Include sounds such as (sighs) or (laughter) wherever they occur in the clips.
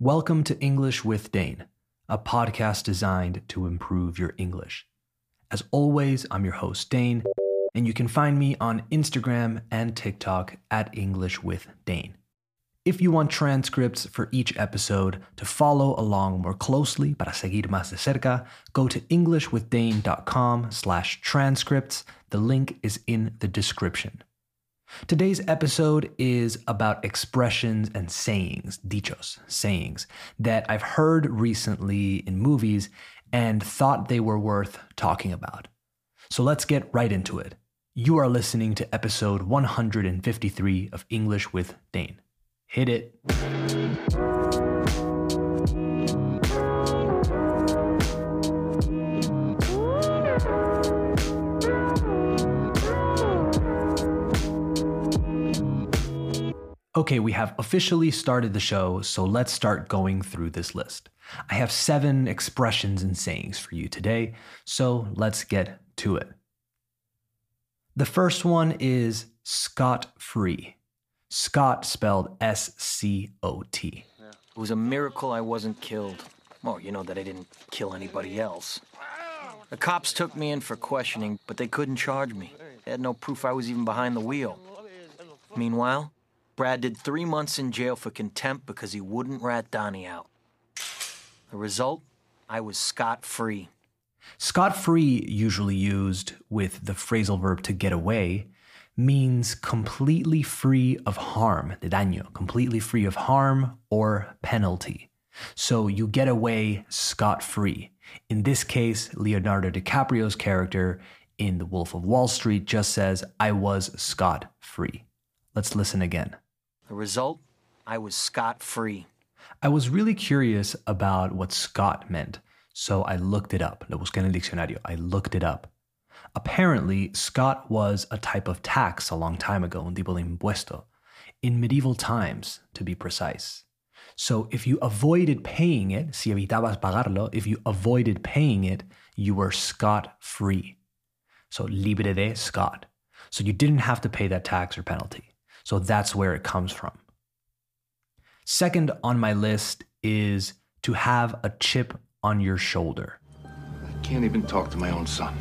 Welcome to English with Dane, a podcast designed to improve your English. As always, I'm your host, Dane, and you can find me on Instagram and TikTok at English with Dane. If you want transcripts for each episode to follow along more closely para seguir más de cerca, go to englishwithdane.com slash transcripts. The link is in the description. Today's episode is about expressions and sayings, dichos, sayings, that I've heard recently in movies and thought they were worth talking about. So let's get right into it. You are listening to episode 153 of English with Dane. Hit it. Okay, we have officially started the show, so let's start going through this list. I have seven expressions and sayings for you today, so let's get to it. The first one is scot free. Scot spelled S C O T. It was a miracle I wasn't killed. Well, you know that I didn't kill anybody else. The cops took me in for questioning, but they couldn't charge me. They had no proof I was even behind the wheel. Meanwhile, Brad did three months in jail for contempt because he wouldn't rat Donnie out. The result? I was scot free. Scot free, usually used with the phrasal verb to get away, means completely free of harm, de daño, completely free of harm or penalty. So you get away scot free. In this case, Leonardo DiCaprio's character in The Wolf of Wall Street just says, I was scot free. Let's listen again. The result? I was scot free. I was really curious about what scot meant, so I looked it up. Lo busqué en el diccionario. I looked it up. Apparently, scot was a type of tax a long time ago, un tipo de impuesto, in medieval times, to be precise. So if you avoided paying it, si evitabas pagarlo, if you avoided paying it, you were scot free. So libre de scot. So you didn't have to pay that tax or penalty. So that's where it comes from. Second on my list is to have a chip on your shoulder. I can't even talk to my own son.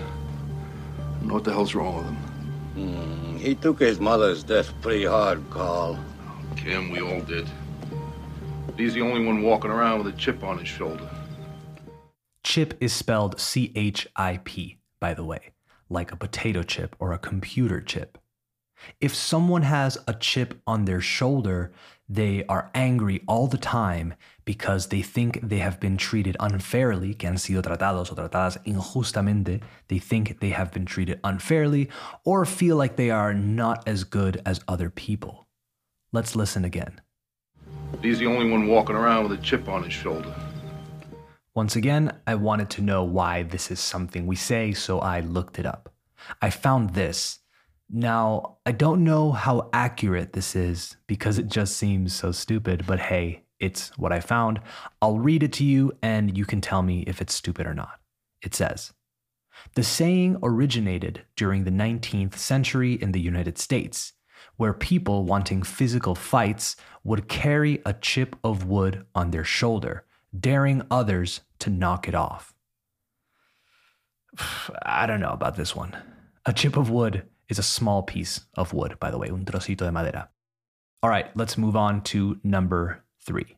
I know what the hell's wrong with him. Mm, he took his mother's death pretty hard, Carl. Kim, we all did. But he's the only one walking around with a chip on his shoulder. Chip is spelled C H I P, by the way, like a potato chip or a computer chip. If someone has a chip on their shoulder, they are angry all the time because they think they have been treated unfairly, que han sido tratados o tratadas injustamente. They think they have been treated unfairly or feel like they are not as good as other people. Let's listen again. He's the only one walking around with a chip on his shoulder. Once again, I wanted to know why this is something we say, so I looked it up. I found this. Now, I don't know how accurate this is because it just seems so stupid, but hey, it's what I found. I'll read it to you and you can tell me if it's stupid or not. It says The saying originated during the 19th century in the United States, where people wanting physical fights would carry a chip of wood on their shoulder, daring others to knock it off. (sighs) I don't know about this one. A chip of wood is a small piece of wood, by the way, un trocito de madera. All right, let's move on to number three.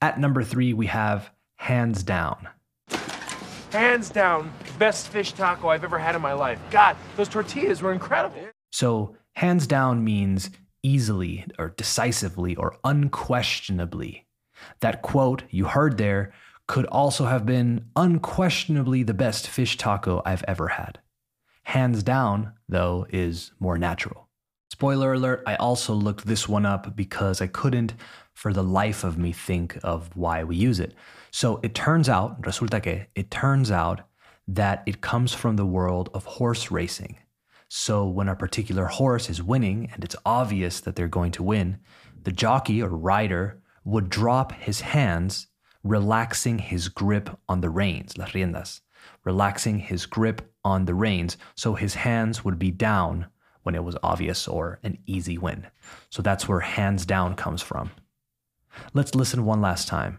At number three, we have hands down. Hands down, best fish taco I've ever had in my life. God, those tortillas were incredible. So, hands down means easily or decisively or unquestionably. That quote you heard there could also have been unquestionably the best fish taco I've ever had. Hands down, though, is more natural. Spoiler alert, I also looked this one up because I couldn't, for the life of me, think of why we use it. So it turns out, resulta que, it turns out that it comes from the world of horse racing. So when a particular horse is winning and it's obvious that they're going to win, the jockey or rider would drop his hands, relaxing his grip on the reins, las riendas, relaxing his grip on the reins so his hands would be down when it was obvious or an easy win. So that's where hands down comes from. Let's listen one last time.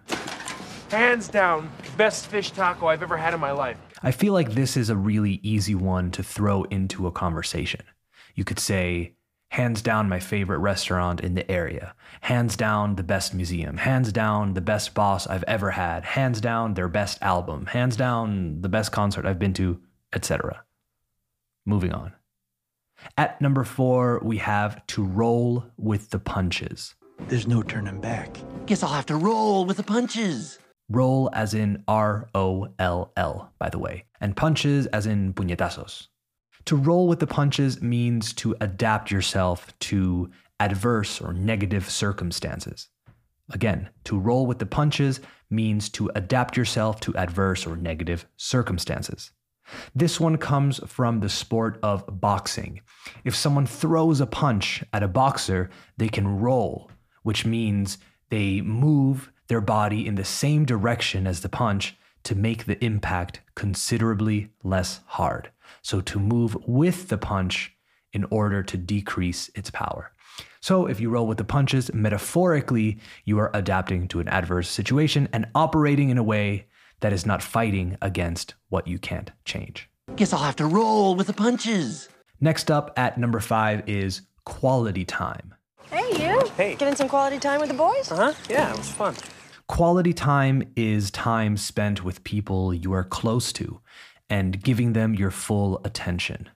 Hands down, best fish taco I've ever had in my life. I feel like this is a really easy one to throw into a conversation. You could say, hands down, my favorite restaurant in the area. Hands down, the best museum. Hands down, the best boss I've ever had. Hands down, their best album. Hands down, the best concert I've been to, etc. Moving on. At number four, we have to roll with the punches. There's no turning back. Guess I'll have to roll with the punches. Roll as in R O L L, by the way, and punches as in puñetazos. To roll with the punches means to adapt yourself to adverse or negative circumstances. Again, to roll with the punches means to adapt yourself to adverse or negative circumstances. This one comes from the sport of boxing. If someone throws a punch at a boxer, they can roll, which means they move their body in the same direction as the punch to make the impact considerably less hard. So, to move with the punch in order to decrease its power. So, if you roll with the punches, metaphorically, you are adapting to an adverse situation and operating in a way that is not fighting against what you can't change. Guess I'll have to roll with the punches. Next up at number five is quality time. Hey, you. Hey. Getting some quality time with the boys? Uh huh. Yeah, it was fun. Quality time is time spent with people you are close to and giving them your full attention.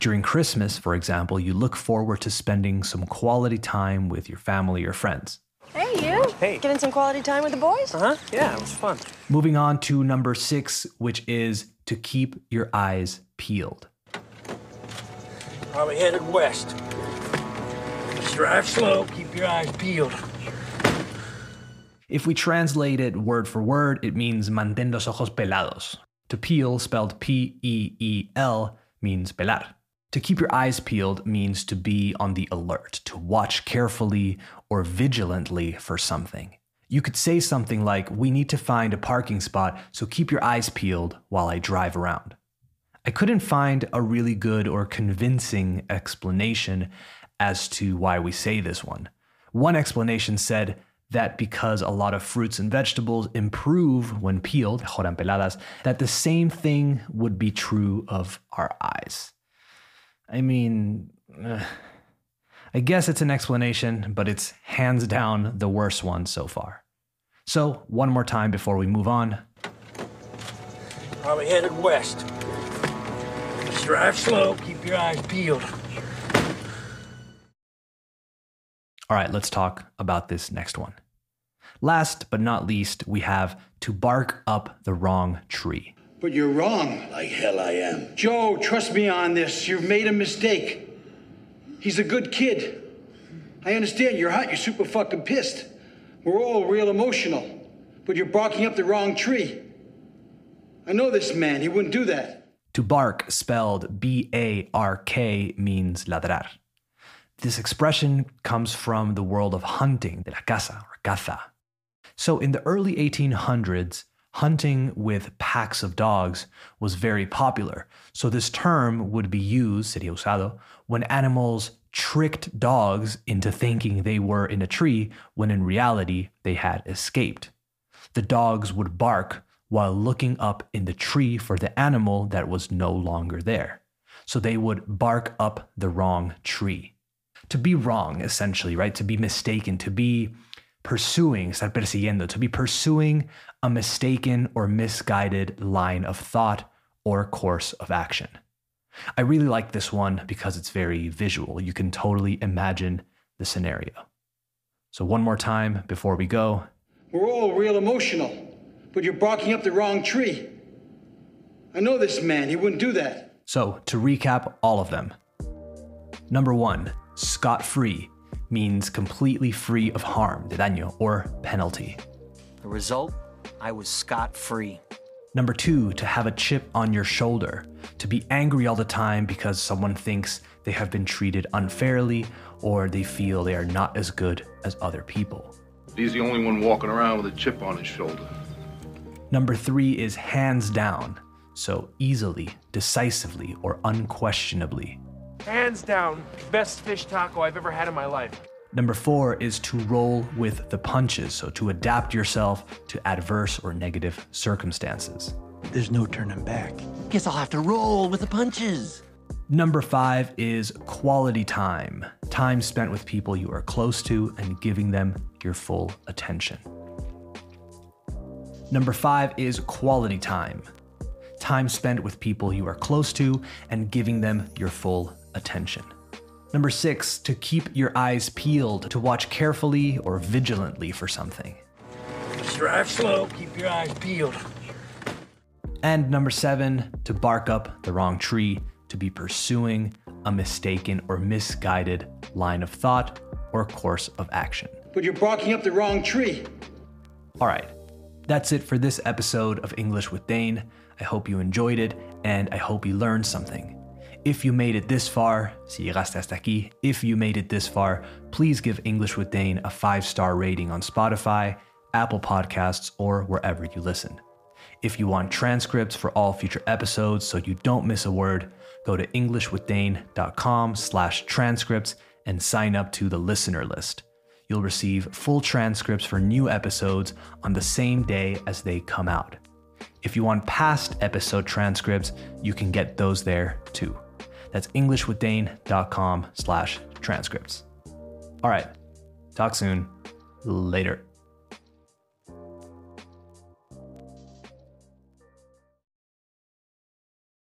During Christmas, for example, you look forward to spending some quality time with your family or friends. Hey, you. Hey. Getting some quality time with the boys? Uh huh. Yeah, it was fun. Moving on to number six, which is to keep your eyes peeled. Probably headed west. Just drive slow, keep your eyes peeled. If we translate it word for word, it means mantén los ojos pelados. To peel, spelled P E E L, means pelar. To keep your eyes peeled means to be on the alert, to watch carefully or vigilantly for something. You could say something like, We need to find a parking spot, so keep your eyes peeled while I drive around. I couldn't find a really good or convincing explanation as to why we say this one. One explanation said that because a lot of fruits and vegetables improve when peeled, joran peladas, that the same thing would be true of our eyes. I mean, eh, I guess it's an explanation, but it's hands down the worst one so far. So, one more time before we move on. Probably headed west. Just drive slow, keep your eyes peeled. All right, let's talk about this next one. Last but not least, we have to bark up the wrong tree. But you're wrong. Like hell I am. Joe, trust me on this. You've made a mistake. He's a good kid. I understand you're hot, you're super fucking pissed. We're all real emotional. But you're barking up the wrong tree. I know this man, he wouldn't do that. To bark, spelled B A R K, means ladrar. This expression comes from the world of hunting, de la caza or caza. So in the early 1800s, hunting with packs of dogs was very popular. So this term would be used, sería usado, when animals tricked dogs into thinking they were in a tree when in reality they had escaped. The dogs would bark while looking up in the tree for the animal that was no longer there. So they would bark up the wrong tree. To be wrong, essentially, right? To be mistaken, to be pursuing, estar persiguiendo, to be pursuing a mistaken or misguided line of thought or course of action. I really like this one because it's very visual. You can totally imagine the scenario. So, one more time before we go. We're all real emotional. But you're barking up the wrong tree. I know this man, he wouldn't do that. So, to recap all of them number one, scot free means completely free of harm, de daño, or penalty. The result? I was scot free. Number two, to have a chip on your shoulder, to be angry all the time because someone thinks they have been treated unfairly or they feel they are not as good as other people. He's the only one walking around with a chip on his shoulder. Number three is hands down, so easily, decisively, or unquestionably. Hands down, best fish taco I've ever had in my life. Number four is to roll with the punches, so to adapt yourself to adverse or negative circumstances. There's no turning back. Guess I'll have to roll with the punches. Number five is quality time, time spent with people you are close to and giving them your full attention. Number five is quality time, time spent with people you are close to and giving them your full attention. Number six, to keep your eyes peeled, to watch carefully or vigilantly for something. Just drive slow, keep your eyes peeled. And number seven, to bark up the wrong tree, to be pursuing a mistaken or misguided line of thought or course of action. But you're barking up the wrong tree. All right, that's it for this episode of English with Dane. I hope you enjoyed it and I hope you learned something. If you made it this far, si llegaste hasta aquí, if you made it this far, please give English with Dane a five star rating on Spotify, Apple Podcasts, or wherever you listen. If you want transcripts for all future episodes so you don't miss a word, go to englishwithdane.com slash transcripts and sign up to the listener list. You'll receive full transcripts for new episodes on the same day as they come out. If you want past episode transcripts, you can get those there too. That's englishwithdane.com slash transcripts. All right, talk soon. Later.